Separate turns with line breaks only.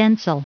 Stencil.